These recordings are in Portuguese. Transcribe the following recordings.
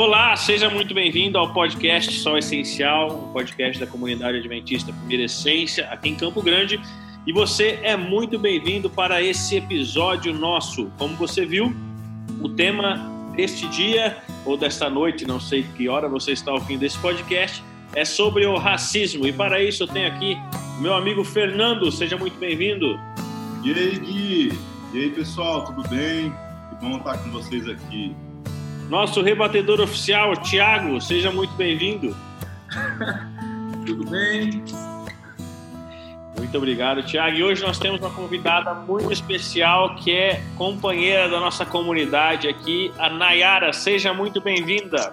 Olá, seja muito bem-vindo ao podcast Sol Essencial, um podcast da comunidade adventista Primeira Essência, aqui em Campo Grande. E você é muito bem-vindo para esse episódio nosso. Como você viu, o tema deste dia ou desta noite, não sei que hora você está ouvindo desse podcast, é sobre o racismo. E para isso eu tenho aqui meu amigo Fernando. Seja muito bem-vindo. E aí, Gui? E aí, pessoal, tudo bem? Que bom estar com vocês aqui. Nosso rebatedor oficial, Tiago, seja muito bem-vindo. Tudo bem? Muito obrigado, Tiago. E hoje nós temos uma convidada muito especial que é companheira da nossa comunidade aqui, a Nayara. Seja muito bem-vinda.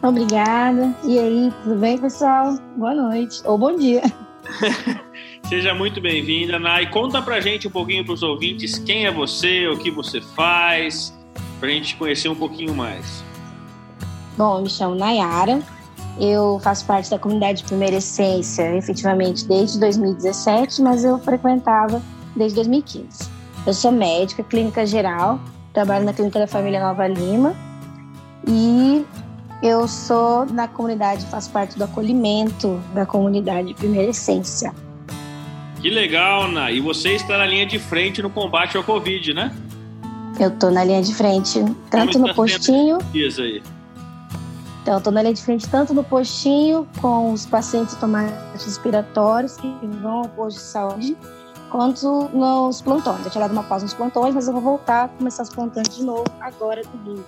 Obrigada. E aí, tudo bem, pessoal? Boa noite ou bom dia. Seja muito bem-vinda, Nay. Conta pra gente um pouquinho para os ouvintes quem é você, o que você faz, para a gente conhecer um pouquinho mais. Bom, eu me chamo Nayara, eu faço parte da comunidade Primeira Essência, efetivamente, desde 2017, mas eu frequentava desde 2015. Eu sou médica, clínica geral, trabalho na Clínica da Família Nova Lima e eu sou na comunidade, faço parte do acolhimento da comunidade Primeira Essência. Que legal, Ana! E você está na linha de frente no combate ao Covid, né? Eu tô na linha de frente, tanto no postinho. Aí? Então, eu tô na linha de frente tanto no postinho, com os pacientes tomates respiratórios que vão ao posto de saúde, quanto nos plantões. Eu tinha dado uma pausa nos plantões, mas eu vou voltar a começar os plantões de novo agora domingo.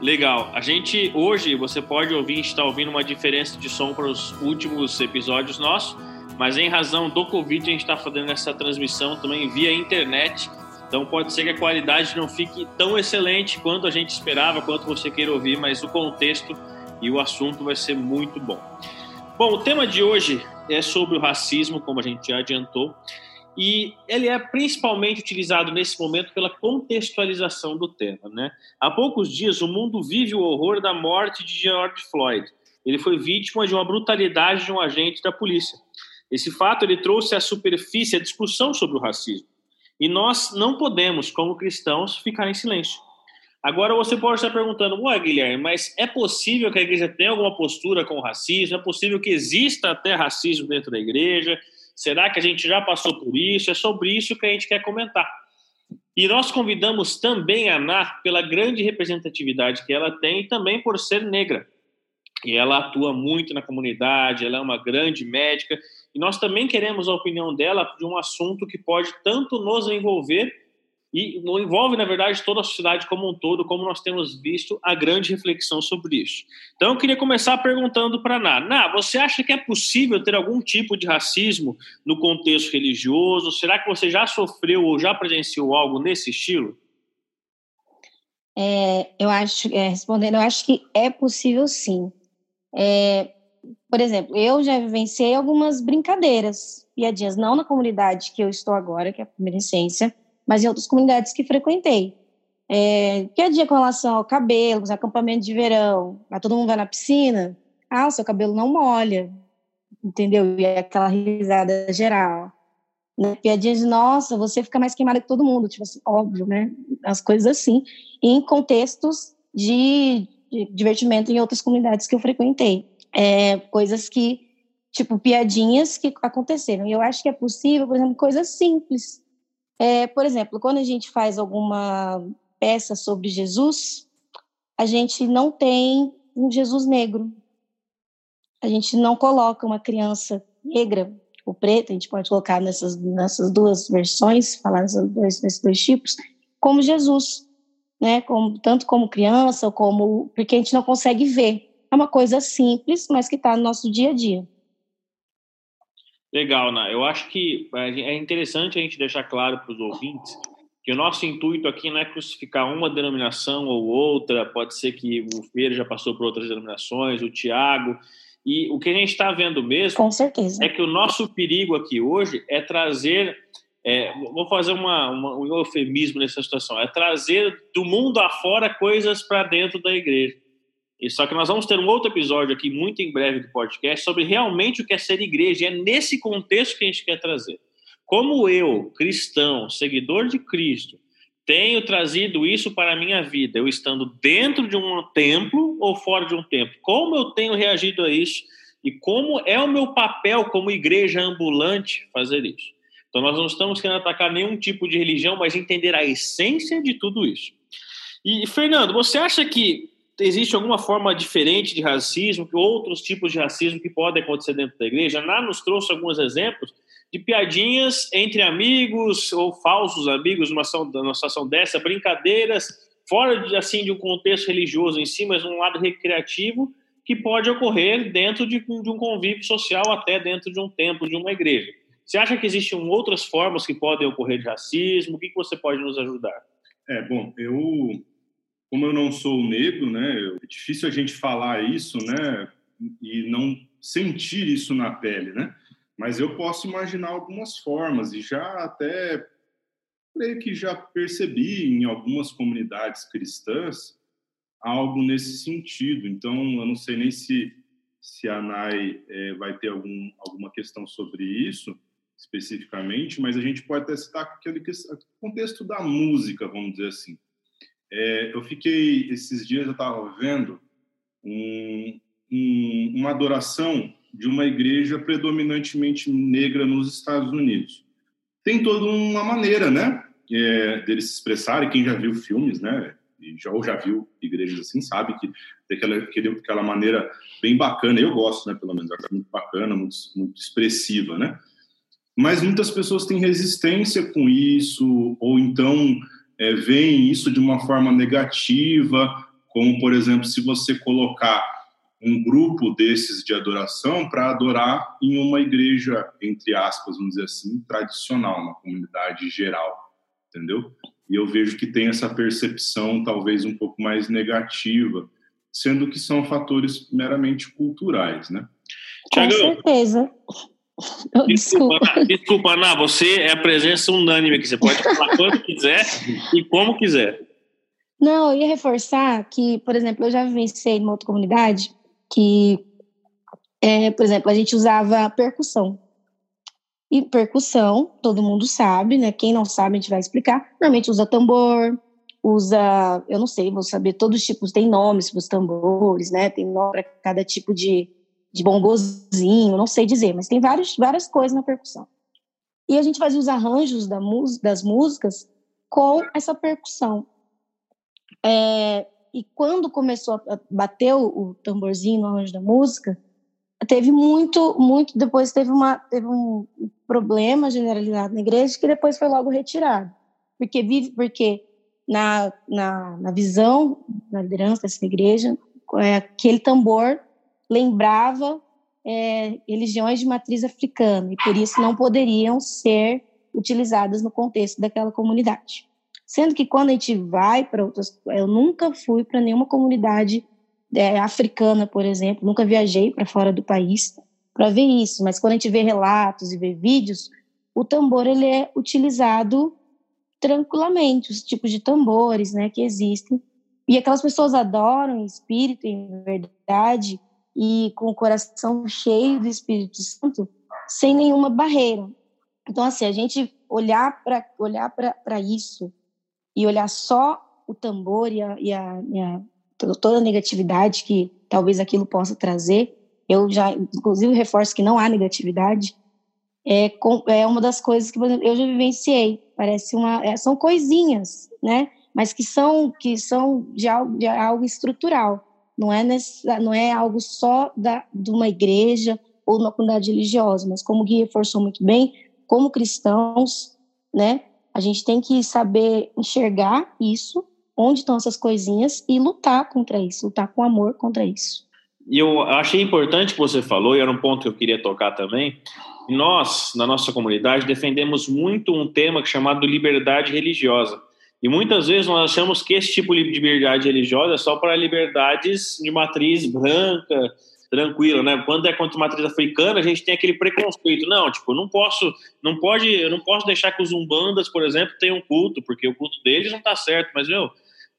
Legal. A gente hoje você pode ouvir, está ouvindo uma diferença de som para os últimos episódios nossos mas em razão do Covid, a gente está fazendo essa transmissão também via internet. Então pode ser que a qualidade não fique tão excelente quanto a gente esperava, quanto você queira ouvir, mas o contexto e o assunto vai ser muito bom. Bom, o tema de hoje é sobre o racismo, como a gente já adiantou, e ele é principalmente utilizado nesse momento pela contextualização do tema. Né? Há poucos dias, o mundo vive o horror da morte de George Floyd. Ele foi vítima de uma brutalidade de um agente da polícia. Esse fato ele trouxe à superfície a discussão sobre o racismo. E nós não podemos, como cristãos, ficar em silêncio. Agora você pode estar perguntando, ué, Guilherme, mas é possível que a igreja tenha alguma postura com o racismo? É possível que exista até racismo dentro da igreja? Será que a gente já passou por isso? É sobre isso que a gente quer comentar. E nós convidamos também a Ana pela grande representatividade que ela tem e também por ser negra. E ela atua muito na comunidade, ela é uma grande médica e nós também queremos a opinião dela de um assunto que pode tanto nos envolver e envolve, na verdade, toda a sociedade como um todo, como nós temos visto a grande reflexão sobre isso. Então, eu queria começar perguntando para Ná. Ná, você acha que é possível ter algum tipo de racismo no contexto religioso? Será que você já sofreu ou já presenciou algo nesse estilo? É, eu acho, é, respondendo, eu acho que é possível sim. É, por exemplo, eu já vivenciei algumas brincadeiras, piadinhas, não na comunidade que eu estou agora, que é a primeira essência, mas em outras comunidades que frequentei. É, piadinha com relação ao cabelo, acampamento de verão, ah, todo mundo vai na piscina, ah, o seu cabelo não molha, entendeu? E é aquela risada geral. Né? Piadinha de, nossa, você fica mais queimada que todo mundo, tipo assim, óbvio, né? As coisas assim, em contextos de, divertimento em outras comunidades que eu frequentei é, coisas que, tipo, piadinhas que aconteceram. E eu acho que é possível, por exemplo, coisas simples. É, por exemplo, quando a gente faz alguma peça sobre Jesus, a gente não tem um Jesus negro. A gente não coloca uma criança negra ou preta, a gente pode colocar nessas, nessas duas versões, falar nesses dois, nesses dois tipos, como Jesus, né? Como, tanto como criança, como porque a gente não consegue ver. É uma coisa simples, mas que está no nosso dia a dia. Legal, Né? Eu acho que é interessante a gente deixar claro para os ouvintes que o nosso intuito aqui não é crucificar uma denominação ou outra, pode ser que o Feira já passou por outras denominações, o Tiago, e o que a gente está vendo mesmo Com certeza. é que o nosso perigo aqui hoje é trazer, é, vou fazer uma, uma, um eufemismo nessa situação, é trazer do mundo afora coisas para dentro da igreja. E só que nós vamos ter um outro episódio aqui, muito em breve, do podcast, sobre realmente o que é ser igreja. E é nesse contexto que a gente quer trazer. Como eu, cristão, seguidor de Cristo, tenho trazido isso para a minha vida, eu estando dentro de um templo ou fora de um templo? Como eu tenho reagido a isso? E como é o meu papel como igreja ambulante fazer isso? Então, nós não estamos querendo atacar nenhum tipo de religião, mas entender a essência de tudo isso. E, Fernando, você acha que existe alguma forma diferente de racismo, que outros tipos de racismo que podem acontecer dentro da igreja? Ná nos trouxe alguns exemplos de piadinhas entre amigos ou falsos amigos numa, numa situação dessa, brincadeiras fora de, assim, de um contexto religioso em si, mas um lado recreativo que pode ocorrer dentro de, de um convívio social, até dentro de um templo, de uma igreja. Você acha que existem outras formas que podem ocorrer de racismo? O que, você pode nos ajudar? É, bom, eu, como eu não sou negro, né, é difícil a gente falar isso, né, e não sentir isso na pele, né? Mas eu posso imaginar algumas formas e já até creio que já percebi em algumas comunidades cristãs algo nesse sentido. Então, eu não sei nem se se a Nai é, vai ter algum, alguma questão sobre isso, especificamente, mas a gente pode até citar aquele contexto da música, vamos dizer assim. É, eu fiquei, esses dias eu estava vendo um, um, uma adoração de uma igreja predominantemente negra nos Estados Unidos. Tem toda uma maneira, né, é, deles se expressarem, quem já viu filmes, né, e já, ou já viu igrejas assim, sabe que tem aquela, maneira bem bacana, eu gosto, né, pelo menos, muito bacana, muito, muito expressiva, né, mas muitas pessoas têm resistência com isso, ou então é, veem isso de uma forma negativa, como, por exemplo, se você colocar um grupo desses de adoração para adorar em uma igreja, entre aspas, vamos dizer assim, tradicional, uma comunidade geral, entendeu? E eu vejo que tem essa percepção talvez um pouco mais negativa, sendo que são fatores meramente culturais, né? Com certeza. Desculpa, desculpa, Ana, você é a presença unânime aqui. Você pode falar quando quiser e como quiser. Não, eu ia reforçar que, por exemplo, eu já vivenciei numa outra comunidade que, é, por exemplo, a gente usava percussão. E percussão, todo mundo sabe, né? Quem não sabe, a gente vai explicar. Normalmente usa tambor, usa, eu não sei, vou saber todos os tipos, tem nomes para os tambores, né? Tem nome para cada tipo de, de bongozinho, não sei dizer, mas tem vários, várias coisas na percussão. E a gente fazia os arranjos da das músicas com essa percussão. É, e quando começou a bater o, tamborzinho no arranjo da música, teve muito, muito, depois teve, uma, teve um problema generalizado na igreja que depois foi logo retirado. Porque vive, porque na, na, na visão, na liderança dessa igreja, é, aquele tambor lembrava é, religiões de matriz africana e por isso não poderiam ser utilizadas no contexto daquela comunidade. Sendo que quando a gente vai para outras, eu nunca fui para nenhuma comunidade é, africana, por exemplo, nunca viajei para fora do país para ver isso, mas quando a gente vê relatos e vê vídeos, o tambor ele é utilizado tranquilamente, os tipos de tambores, né, que existem. E aquelas pessoas adoram em espírito, em verdade, e com o coração cheio do Espírito Santo, sem nenhuma barreira. Então, assim, a gente olhar para olhar para isso e olhar só o tambor e, a, e, a, e a, toda a negatividade que talvez aquilo possa trazer, eu já, inclusive, reforço que não há negatividade, é, é uma das coisas que exemplo, eu já vivenciei. Parece uma, é, são coisinhas, né? Mas que são que são de algo, de algo estrutural não é, não é algo só da, de uma igreja ou de uma comunidade religiosa, mas como o Gui reforçou muito bem, como cristãos, né, a gente tem que saber enxergar isso, onde estão essas coisinhas e lutar contra isso, lutar com amor contra isso. E eu achei importante que você falou, e era um ponto que eu queria tocar também. Nós, na nossa comunidade, defendemos muito um tema chamado liberdade religiosa. E muitas vezes nós achamos que esse tipo de liberdade religiosa é só para liberdades de matriz branca, tranquila, né? Quando é contra matriz africana, a gente tem aquele preconceito. Não, tipo, não posso, não pode, eu não posso deixar que os umbandas, por exemplo, tenham culto, porque o culto deles não está certo. Mas meu,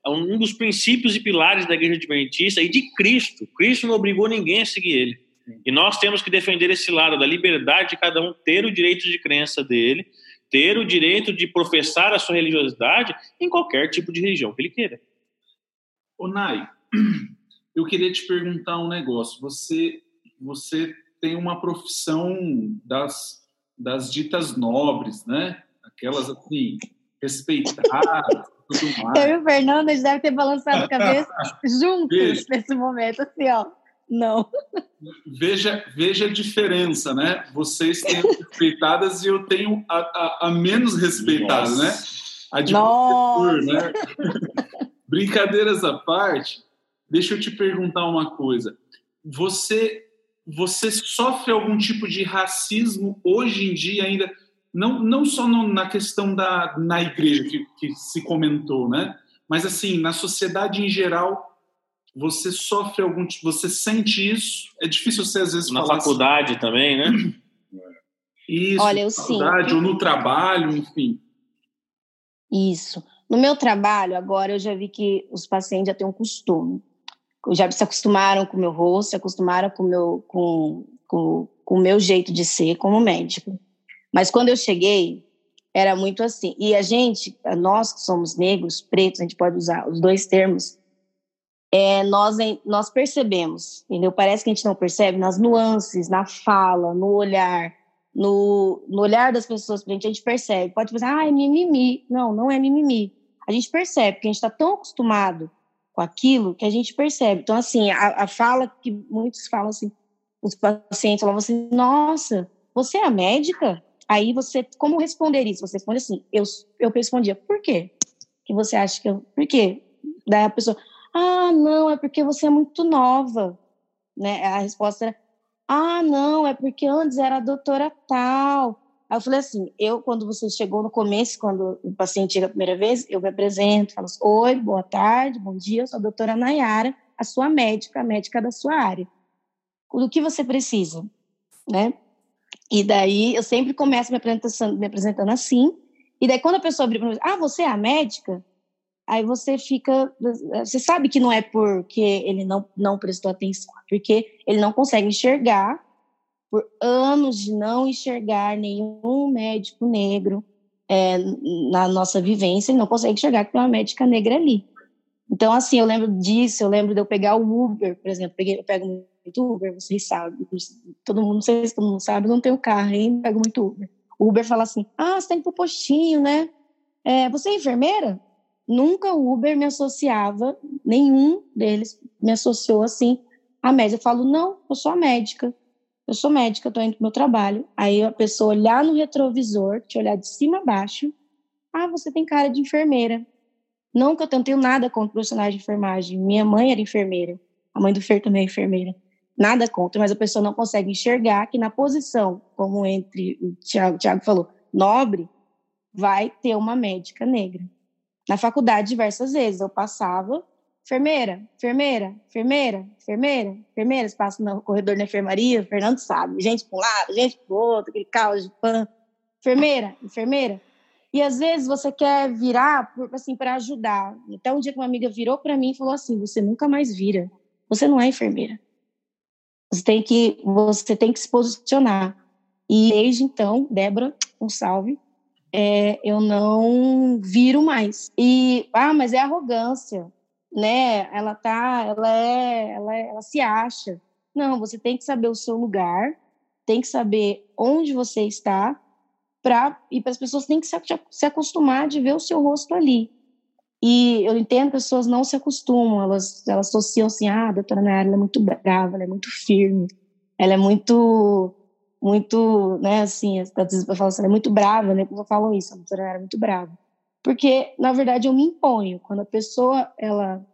é um dos princípios e pilares da igreja adventista e de Cristo. Cristo não obrigou ninguém a seguir ele. E nós temos que defender esse lado da liberdade de cada um ter o direito de crença dele ter o direito de professar a sua religiosidade em qualquer tipo de religião que ele queira. Ô, Nai, eu queria te perguntar um negócio. Você, você tem uma profissão das, das ditas nobres, né? Aquelas assim, respeitadas, tudo mais. Eu e o Fernando, a gente deve ter balançado a cabeça juntos nesse momento, assim, ó. Não. Veja, veja a diferença, né? Vocês têm respeitadas e eu tenho a, a, a menos respeitada, né? A de professor, né? Brincadeiras à parte, deixa eu te perguntar uma coisa. Você, você sofre algum tipo de racismo hoje em dia ainda? Não, não só no, na questão da na igreja que, que se comentou, né? Mas assim, na sociedade em geral, você sofre algum tipo, você sente isso? É difícil você às vezes na faculdade assim. também, né? Isso, Olha, eu na faculdade sim. ou no trabalho, enfim. Isso. No meu trabalho, agora eu já vi que os pacientes já têm um costume. Já se acostumaram com o meu rosto, se acostumaram com o meu, com, com, com o meu jeito de ser como médico. Mas quando eu cheguei, era muito assim. E a gente, nós que somos negros, pretos, a gente pode usar os dois termos, é, nós, nós percebemos, entendeu? Parece que a gente não percebe nas nuances, na fala, no olhar, no, no olhar das pessoas, a gente, a gente percebe. Pode pensar, ah, é mimimi. Não, não é mimimi. A gente percebe, porque a gente está tão acostumado com aquilo que a gente percebe. Então, assim, a, a fala que muitos falam assim, os pacientes falam assim, nossa, você é médica? Aí você, como responder isso? Você responde assim, eu, eu respondia, por quê? Que você acha que eu, por quê? Daí a pessoa, ah, não, é porque você é muito nova. Né? A resposta era, ah, não, é porque antes era a doutora tal. Aí eu falei assim, eu, quando você chegou no começo, quando o paciente chega a primeira vez, eu me apresento, falo assim, oi, boa tarde, bom dia, eu sou a doutora Nayara, a sua médica, a médica da sua área. Do que você precisa, né? E daí eu sempre começo me apresentando, me apresentando assim, e daí quando a pessoa abre para mim, ah, você é a médica? Aí você fica. Você sabe que não é porque ele não, não prestou atenção, é porque ele não consegue enxergar, por anos de não enxergar nenhum médico negro é, na nossa vivência, ele não consegue enxergar que tem uma médica negra ali. Então, assim, eu lembro disso, eu lembro de eu pegar o Uber, por exemplo, eu pego muito Uber, vocês sabem, todo mundo, não sei se todo mundo sabe, não tenho carro, ainda pego muito Uber. O Uber fala assim, ah, você tem que ir pro postinho, né? É, você é enfermeira? Nunca o Uber me associava, nenhum deles me associou assim à médica. Eu falo, não, eu sou médica. Eu sou médica, estou indo para o meu trabalho. Aí a pessoa olhar no retrovisor, te olhar de cima a baixo. Ah, você tem cara de enfermeira. Não que eu não tenho nada contra profissionais de enfermagem. Minha mãe era enfermeira. A mãe do Fer também é enfermeira. Nada contra, mas a pessoa não consegue enxergar que na posição, como entre o Tiago, falou, nobre, vai ter uma médica negra. Na faculdade, diversas vezes, eu passava, enfermeira, enfermeira, enfermeira, enfermeira, enfermeira, passa no corredor da enfermaria, o Fernando sabe, gente para um lado, gente para o outro, aquele caos de pan, enfermeira, enfermeira. E às vezes você quer virar assim para ajudar. Até um dia que uma amiga virou para mim e falou assim: "Você nunca mais vira. Você não é enfermeira. Você tem que você tem que se posicionar". E desde então, Débora, um salve, é, eu não viro mais. E, ah, mas é arrogância, né? Ela tá, ela é, ela, é, ela se acha. Não, você tem que saber o seu lugar, tem que saber onde você está, pra, e para as pessoas têm que se, se acostumar de ver o seu rosto ali. E eu entendo que as pessoas não se acostumam, elas, elas associam assim, ah, a doutora Nayara é muito brava, ela é muito firme, ela é muito muito, né, assim, às vezes eu assim, é muito brava, né, como falo isso, a doutora era muito brava. Porque, na verdade, eu me imponho. Quando a pessoa, ela,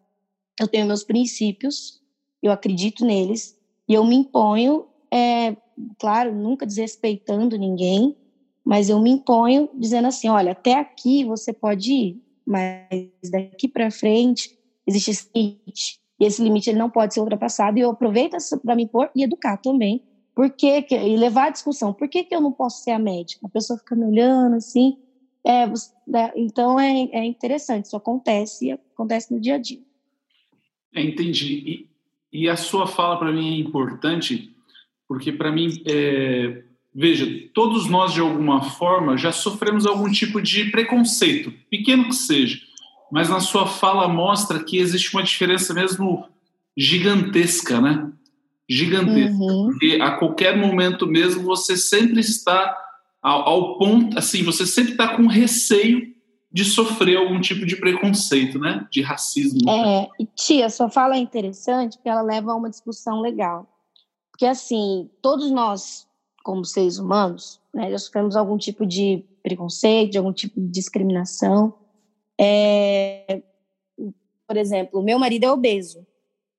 eu tenho meus princípios, eu acredito neles, e eu me imponho, é, claro, nunca desrespeitando ninguém, mas eu me imponho dizendo assim, olha, até aqui você pode ir, mas daqui para frente existe esse limite, e esse limite ele não pode ser ultrapassado, e eu aproveito para me impor e educar também, por que, que e levar a discussão, por que, que eu não posso ser a médica? A pessoa fica me olhando assim, é, né, então é, é interessante, isso acontece, acontece no dia a dia. É, entendi. E, e a sua fala para mim é importante, porque para mim é, veja, todos nós de alguma forma já sofremos algum tipo de preconceito, pequeno que seja, mas na sua fala mostra que existe uma diferença mesmo gigantesca, né? Gigantesca. Uhum. Porque a qualquer momento mesmo você sempre está ao, ao ponto, assim, você sempre está com receio de sofrer algum tipo de preconceito, né? De racismo. É, tia, sua fala é interessante porque ela leva a uma discussão legal. Porque, assim, todos nós, como seres humanos, né, já sofremos algum tipo de preconceito, de algum tipo de discriminação. É, por exemplo, meu marido é obeso,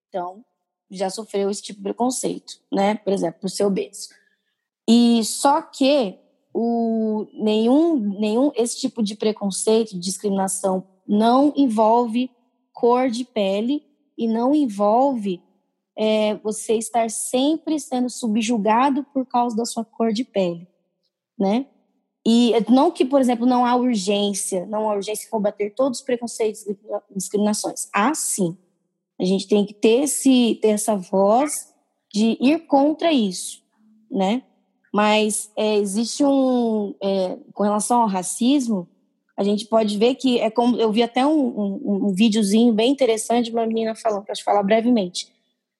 então já sofreu esse tipo de preconceito, né? Por exemplo, por ser obeso. E só que o, nenhum, nenhum esse tipo de preconceito, de discriminação, não envolve cor de pele e não envolve é, você estar sempre sendo subjugado por causa da sua cor de pele, né? E não que, por exemplo, não há urgência, não há urgência em combater todos os preconceitos e discriminações. Há sim. A gente tem que ter, esse, ter essa voz de ir contra isso, né? Mas é, existe um. É, com relação ao racismo, a gente pode ver que é como. Eu vi até um, um, um videozinho bem interessante de uma menina falando, que eu acho falar brevemente.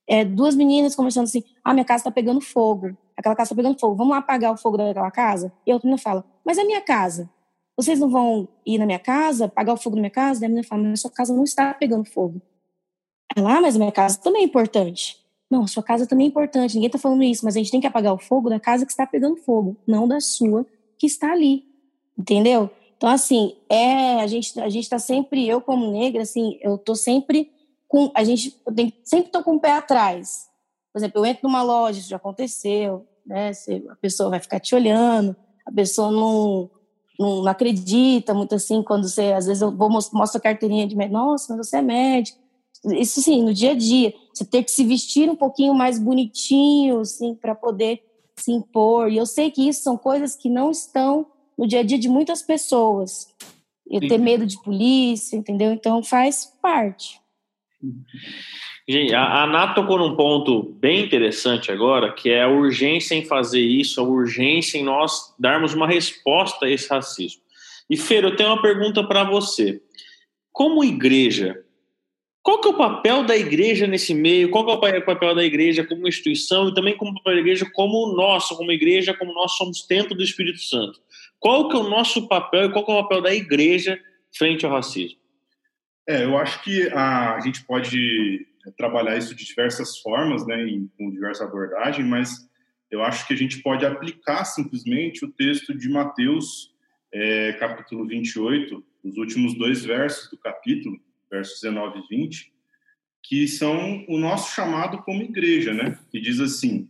É, duas meninas conversando assim: ah, minha casa está pegando fogo. Aquela casa está pegando fogo. Vamos lá apagar o fogo daquela casa? E a outra menina fala: mas a minha casa? Vocês não vão ir na minha casa, apagar o fogo na minha casa? E a menina fala: mas a sua casa não está pegando fogo. Ela, ah, mas minha casa também é importante. Não, sua casa também é importante, ninguém está falando isso, mas a gente tem que apagar o fogo da casa que está pegando fogo, não da sua que está ali. Entendeu? Então, assim, é, a gente a gente está sempre, eu como negra, assim, eu tô sempre com, a gente tem, sempre tô com o pé atrás. Por exemplo, eu entro numa loja, isso já aconteceu, né? Você, a pessoa vai ficar te olhando, a pessoa não, não, não acredita muito assim, quando você, às vezes eu vou mostro a carteirinha de médico, nossa, mas você é médico, isso sim, no dia a dia, você ter que se vestir um pouquinho mais bonitinho, assim, para poder se impor. E eu sei que isso são coisas que não estão no dia a dia de muitas pessoas. Eu ter medo de polícia, entendeu? Então faz parte. Gente, a Ana tocou num ponto bem interessante agora, que é a urgência em fazer isso, a urgência em nós darmos uma resposta a esse racismo. E Fer, eu tenho uma pergunta para você. Como igreja, qual que é o papel da igreja nesse meio? Qual que é o papel da igreja como instituição e também como papel da igreja como nosso, como igreja, como nós somos templo do Espírito Santo? Qual que é o nosso papel e qual que é o papel da igreja frente ao racismo? É, eu acho que a, a gente pode trabalhar isso de diversas formas, né, em, com diversas abordagens, mas eu acho que a gente pode aplicar simplesmente o texto de Mateus, é, capítulo 28, os últimos dois versos do capítulo, versos 19 e 20, que são o nosso chamado como igreja, né? Que diz assim: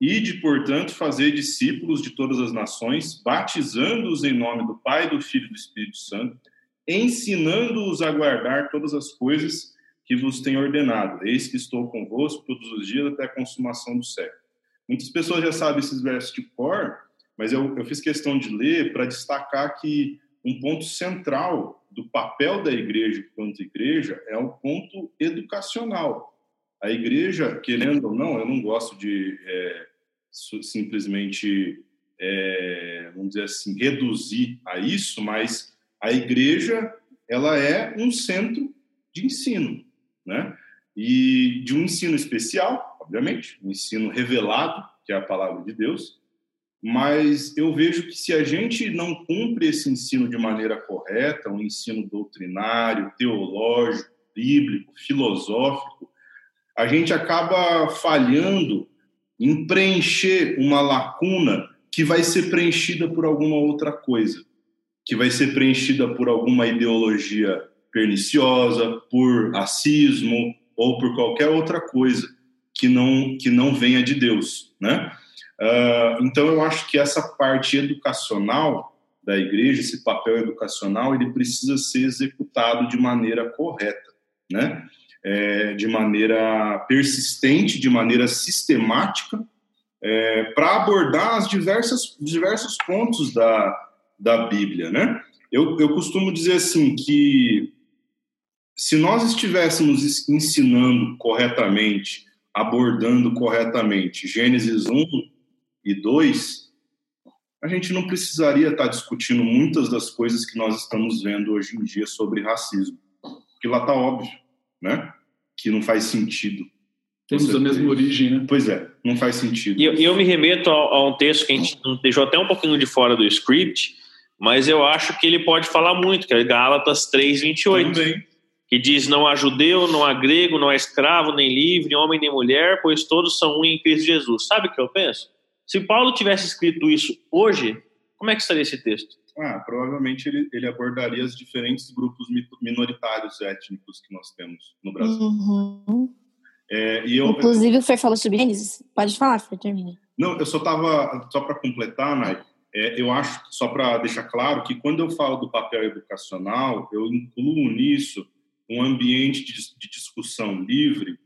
Ide, portanto, fazer discípulos de todas as nações, batizando-os em nome do Pai, do Filho e do Espírito Santo, ensinando-os a guardar todas as coisas que vos tenho ordenado. Eis que estou convosco todos os dias até a consumação do século. Muitas pessoas já sabem esses versos de cor, mas eu, eu fiz questão de ler para destacar que um ponto central do papel da igreja enquanto igreja é o ponto educacional. A igreja, querendo ou não, eu não gosto de é, simplesmente, é, vamos dizer assim, reduzir a isso, mas a igreja ela é um centro de ensino, né? E de um ensino especial, obviamente, um ensino revelado, que é a palavra de Deus, mas eu vejo que se a gente não cumpre esse ensino de maneira correta, um ensino doutrinário, teológico, bíblico, filosófico, a gente acaba falhando em preencher uma lacuna que vai ser preenchida por alguma outra coisa, que vai ser preenchida por alguma ideologia perniciosa, por racismo ou por qualquer outra coisa que não que não venha de Deus, né? Uh, então, eu acho que essa parte educacional da igreja, esse papel educacional, ele precisa ser executado de maneira correta, né? É, de maneira persistente, de maneira sistemática, é, para abordar as diversas diversos pontos da, da Bíblia, né? Eu, eu costumo dizer assim que se nós estivéssemos ensinando corretamente, abordando corretamente Gênesis 1 e 2, a gente não precisaria estar discutindo muitas das coisas que nós estamos vendo hoje em dia sobre racismo. Porque lá está óbvio, né? Que não faz sentido. Temos a mesma origem, né? Pois é, não faz sentido. E eu, eu me remeto a, a, um texto que a gente deixou até um pouquinho de fora do script, mas eu acho que ele pode falar muito, que é Gálatas 3:28, Também. que diz: Não há judeu, não há grego, não há escravo, nem livre, homem nem mulher, pois todos são um em Cristo Jesus. Sabe o que eu penso? Se Paulo tivesse escrito isso hoje, como é que estaria esse texto? Ah, provavelmente ele, ele abordaria os diferentes grupos minoritários étnicos que nós temos no Brasil. Uhum. É, eu, Inclusive, o Fer falou sobre eles. Pode falar, Fer, termina. Não, eu só estava, só para completar, Nai, é, eu acho, só para deixar claro, que quando eu falo do papel educacional, eu incluo nisso um ambiente de, de discussão livre,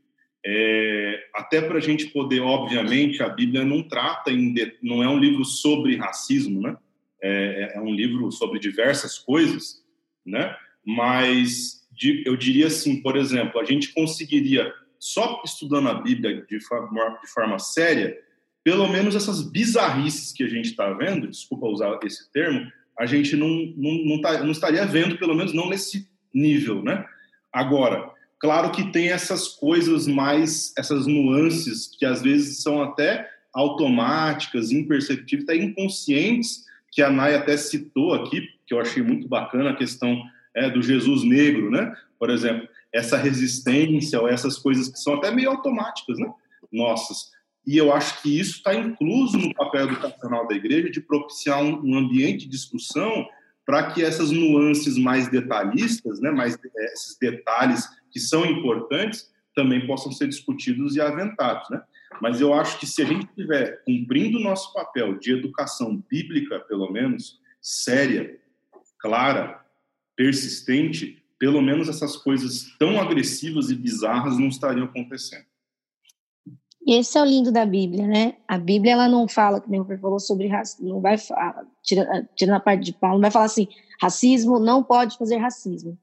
é, até para a gente poder, obviamente, a Bíblia não trata, em, não é um livro sobre racismo, né? É, é um livro sobre diversas coisas, né? Mas de, eu diria assim, por exemplo, a gente conseguiria, só estudando a Bíblia de forma, de forma séria, pelo menos essas bizarrices que a gente está vendo, desculpa usar esse termo, a gente não, não, não, tá, não estaria vendo, pelo menos não nesse nível, né? Agora, claro que tem essas coisas mais, essas nuances que às vezes são até automáticas, imperceptíveis, até inconscientes, que a Nay até citou aqui, que eu achei muito bacana a questão é, do Jesus negro, né? Por exemplo, essa resistência ou essas coisas que são até meio automáticas, né? Nossas. E eu acho que isso está incluso no papel educacional da igreja de propiciar um, ambiente de discussão para que essas nuances mais detalhistas, né, mais é, esses detalhes que são importantes, também possam ser discutidos e aventados, né? Mas eu acho que se a gente estiver cumprindo o nosso papel de educação bíblica, pelo menos séria, clara, persistente, pelo menos essas coisas tão agressivas e bizarras não estariam acontecendo. Esse é o lindo da Bíblia, né? A Bíblia ela não fala, como o falou sobre racismo, não vai tirando a parte de Paulo, não vai falar assim, racismo não pode fazer racismo.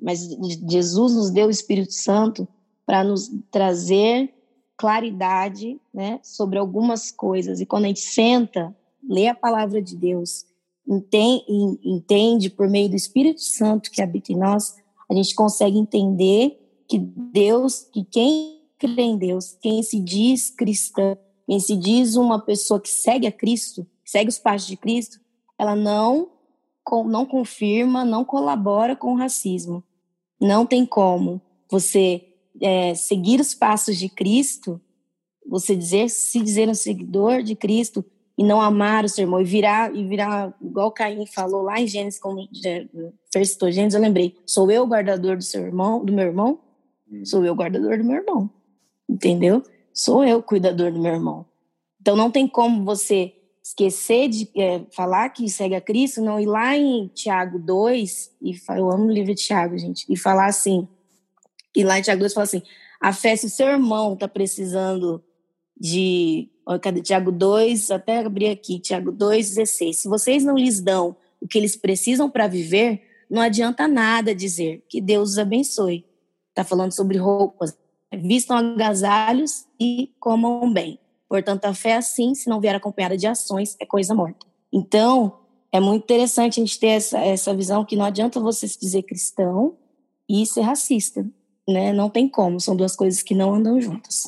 Mas Jesus nos deu o Espírito Santo para nos trazer claridade, né, sobre algumas coisas. E quando a gente senta, lê a palavra de Deus, entende, entende por meio do Espírito Santo que habita em nós, a gente consegue entender que Deus, que quem crê em Deus, quem se diz cristã, quem se diz uma pessoa que segue a Cristo, segue os passos de Cristo, ela não não confirma, não colabora com o racismo. Não tem como você é, seguir os passos de Cristo, você dizer se dizer um seguidor de Cristo e não amar o seu irmão e virar e virar igual Caim falou lá em Gênesis, como citou Gênesis, eu lembrei, sou eu o guardador do seu irmão, do meu irmão, hum. sou eu o guardador do meu irmão entendeu? Sou eu cuidador do meu irmão. Então não tem como você esquecer de é, falar que segue a Cristo, não ir lá em Tiago 2, e eu amo o livro de Tiago, gente, e falar assim, e lá em Tiago 2 falar assim, a fé, se o seu irmão está precisando de, cadê Tiago 2, até abrir aqui, Tiago 2, 16, se vocês não lhes dão o que eles precisam para viver, não adianta nada dizer que Deus os abençoe. Está falando sobre roupas, vistam agasalhos e comam bem. Portanto, a fé, assim, se não vier acompanhada de ações, é coisa morta. Então, é muito interessante a gente ter essa, essa visão que não adianta você se dizer cristão e ser racista. Né? Não tem como, são duas coisas que não andam juntas.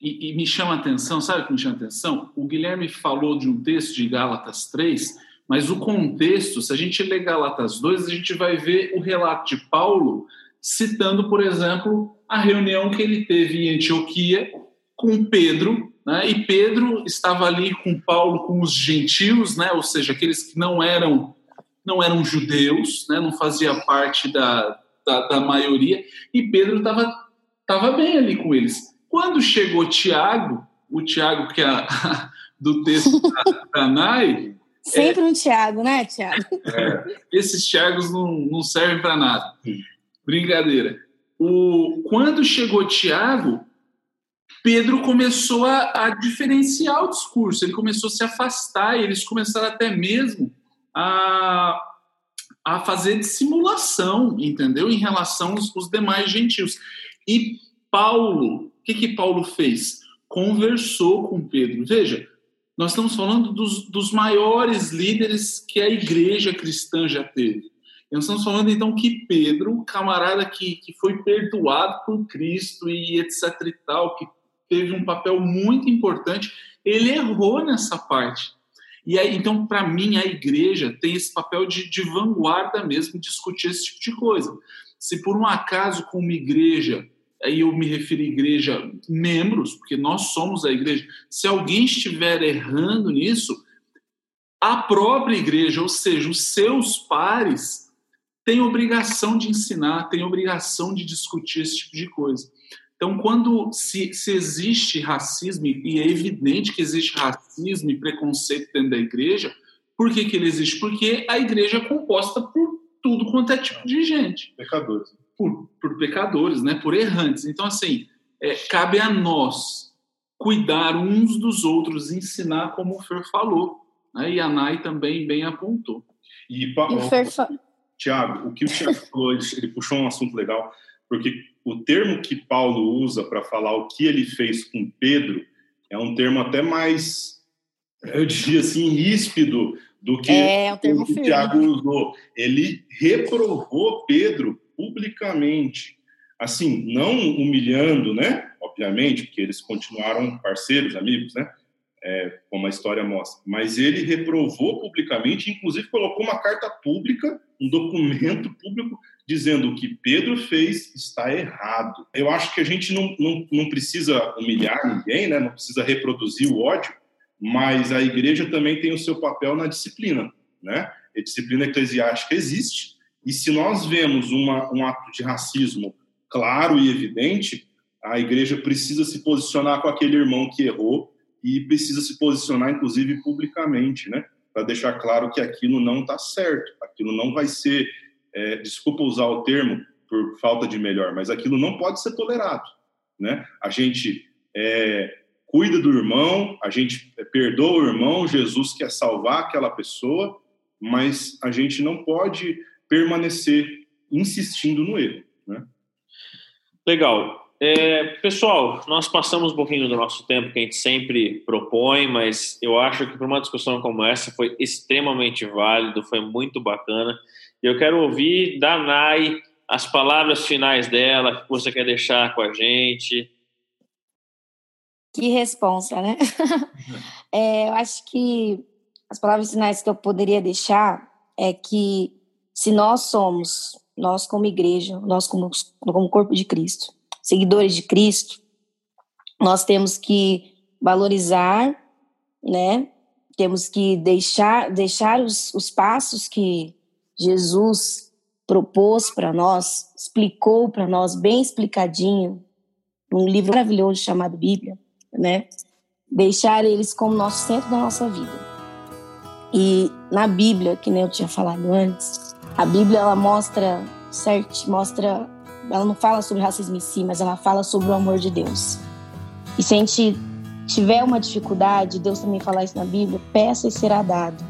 E, e me chama a atenção, sabe o que me chama a atenção? O Guilherme falou de um texto de Gálatas 3, mas o contexto, se a gente ler Gálatas 2, a gente vai ver o relato de Paulo citando, por exemplo, a reunião que ele teve em Antioquia com Pedro, né? e Pedro estava ali com Paulo, com os gentios, né? ou seja, aqueles que não eram não eram judeus, né? não fazia parte da, da, da maioria, e Pedro estava tava bem ali com eles. Quando chegou Tiago, o Tiago que é do texto da, da Nai, Sempre é, um Tiago, né, Tiago? É, esses Tiagos não, não servem para nada. Brincadeira. O, quando chegou Tiago, Pedro começou a, a, diferenciar o discurso, ele começou a se afastar, eles começaram até mesmo a, a fazer dissimulação, entendeu? Em relação aos, aos demais gentios. E Paulo, o que, que Paulo fez? Conversou com Pedro. Veja, Nós estamos falando dos, dos maiores líderes que a igreja cristã já teve. Nós estamos falando então que Pedro, camarada que, que foi perdoado por Cristo e etc e tal, que teve um papel muito importante, ele errou nessa parte. E aí, então, para mim, a igreja tem esse papel de, de vanguarda mesmo, discutir esse tipo de coisa. Se por um acaso, como igreja, aí eu me refiro à igreja membros, porque nós somos a igreja, se alguém estiver errando nisso, a própria igreja, ou seja, os seus pares, têm obrigação de ensinar, têm obrigação de discutir esse tipo de coisa. Então, quando se, se, existe racismo, e é evidente que existe racismo e preconceito dentro da igreja, por que, que ele existe? Porque a igreja é composta por tudo quanto é tipo de gente. Pecadores. Por, por pecadores, né? por errantes. Então, assim, é, cabe a nós cuidar uns dos outros, ensinar como o Fer falou. Né? E a Nai também bem apontou. E, e Fer... Tiago, o que o Tiago falou, ele, ele puxou um assunto legal, porque o termo que Paulo usa para falar o que ele fez com Pedro é um termo até mais, eu diria assim, ríspido do que é, um o que Tiago usou. Ele reprovou Pedro publicamente, assim, não humilhando, né? Obviamente, porque eles continuaram parceiros, amigos, né? É, como a história mostra. Mas ele reprovou publicamente, inclusive colocou uma carta pública, um documento público dizendo o que Pedro fez está errado. Eu acho que a gente não, não, não precisa humilhar ninguém, né? não precisa reproduzir o ódio, mas a igreja também tem o seu papel na disciplina. Né? A disciplina eclesiástica existe, e se nós vemos uma, um ato de racismo claro e evidente, a igreja precisa se posicionar com aquele irmão que errou e precisa se posicionar, inclusive, publicamente, né? para deixar claro que aquilo não está certo, aquilo não vai ser é, desculpa usar o termo por falta de melhor, mas aquilo não pode ser tolerado, né? A gente é, cuida do irmão, a gente perdoa o irmão, Jesus quer salvar aquela pessoa, mas a gente não pode permanecer insistindo no erro, né? Legal. É, pessoal, nós passamos um pouquinho do nosso tempo que a gente sempre propõe, mas eu acho que para uma discussão como essa foi extremamente válido, foi muito bacana. Eu quero ouvir da Nai as palavras finais dela, que você quer deixar com a gente. Que responsa, né? é, eu acho que as palavras finais que eu poderia deixar é que se nós somos, nós como igreja, nós como, como corpo de Cristo, seguidores de Cristo, nós temos que valorizar, né? Temos que deixar, deixar os, os passos que Jesus propôs para nós, explicou para nós bem explicadinho, num livro maravilhoso chamado Bíblia, né? Deixar eles como nosso centro da nossa vida. E na Bíblia, que nem eu tinha falado antes, a Bíblia ela mostra, certo, mostra, ela não fala sobre racismo em si, mas ela fala sobre o amor de Deus. E se a gente tiver uma dificuldade, Deus também fala isso na Bíblia, peça e será dado.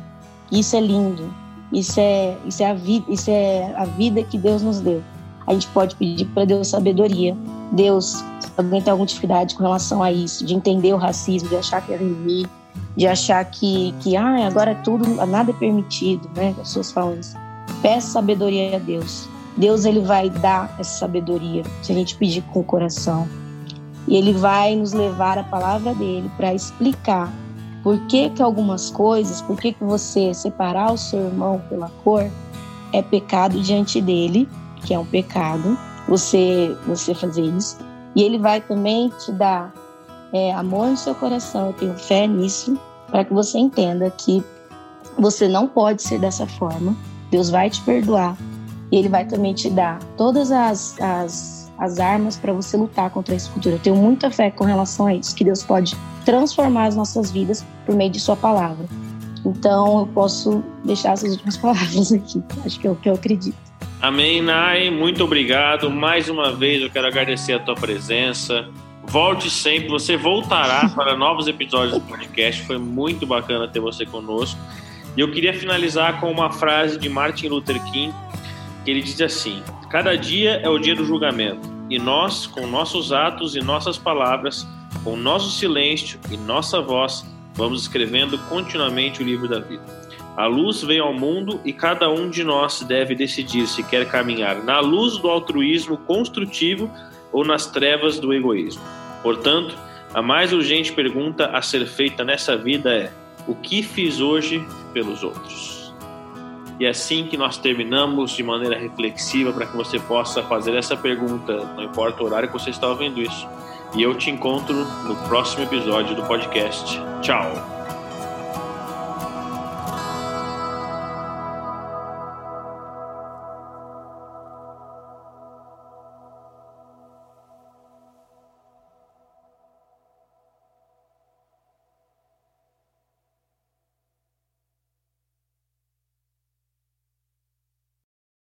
Isso é lindo. Isso é, isso é, a, vida, isso é a vida que Deus nos deu. A gente pode pedir para Deus sabedoria. Deus, se alguém tem alguma dificuldade com relação a isso, de entender o racismo, de achar que é viver, de achar que, que ah, agora é tudo, nada é permitido, né? As pessoas falam isso. Peça sabedoria a Deus. Deus ele vai dar essa sabedoria se a gente pedir com o coração. E ele vai nos levar a palavra dele para explicar por que, que algumas coisas, por que, que você separar o seu irmão pela cor é pecado diante dele, que é um pecado, você, você fazer isso. E ele vai também te dar é, amor no seu coração, eu tenho fé nisso, para que você entenda que você não pode ser dessa forma. Deus vai te perdoar. E ele vai também te dar todas as, as, as armas para você lutar contra esse futuro. Eu tenho muita fé com relação a isso, que Deus pode transformar as nossas vidas por meio de Sua palavra. Então, eu posso deixar essas últimas palavras aqui. Acho que é o que eu acredito. Amém, Nai. Muito obrigado. Mais uma vez, eu quero agradecer a tua presença. Volte sempre, você voltará para novos episódios do podcast. Foi muito bacana ter você conosco. E eu queria finalizar com uma frase de Martin Luther King, que ele diz assim: Cada dia é o dia do julgamento, e nós, com nossos atos e nossas palavras, com nosso silêncio e nossa voz, vamos escrevendo continuamente o livro da vida. A luz veio ao mundo e cada um de nós deve decidir se quer caminhar na luz do altruísmo construtivo ou nas trevas do egoísmo. Portanto, a mais urgente pergunta a ser feita nessa vida é: o que fiz hoje pelos outros? E é assim que nós terminamos de maneira reflexiva para que você possa fazer essa pergunta, não importa o horário que você está ouvindo isso. E eu te encontro no próximo episódio do podcast. Tchau!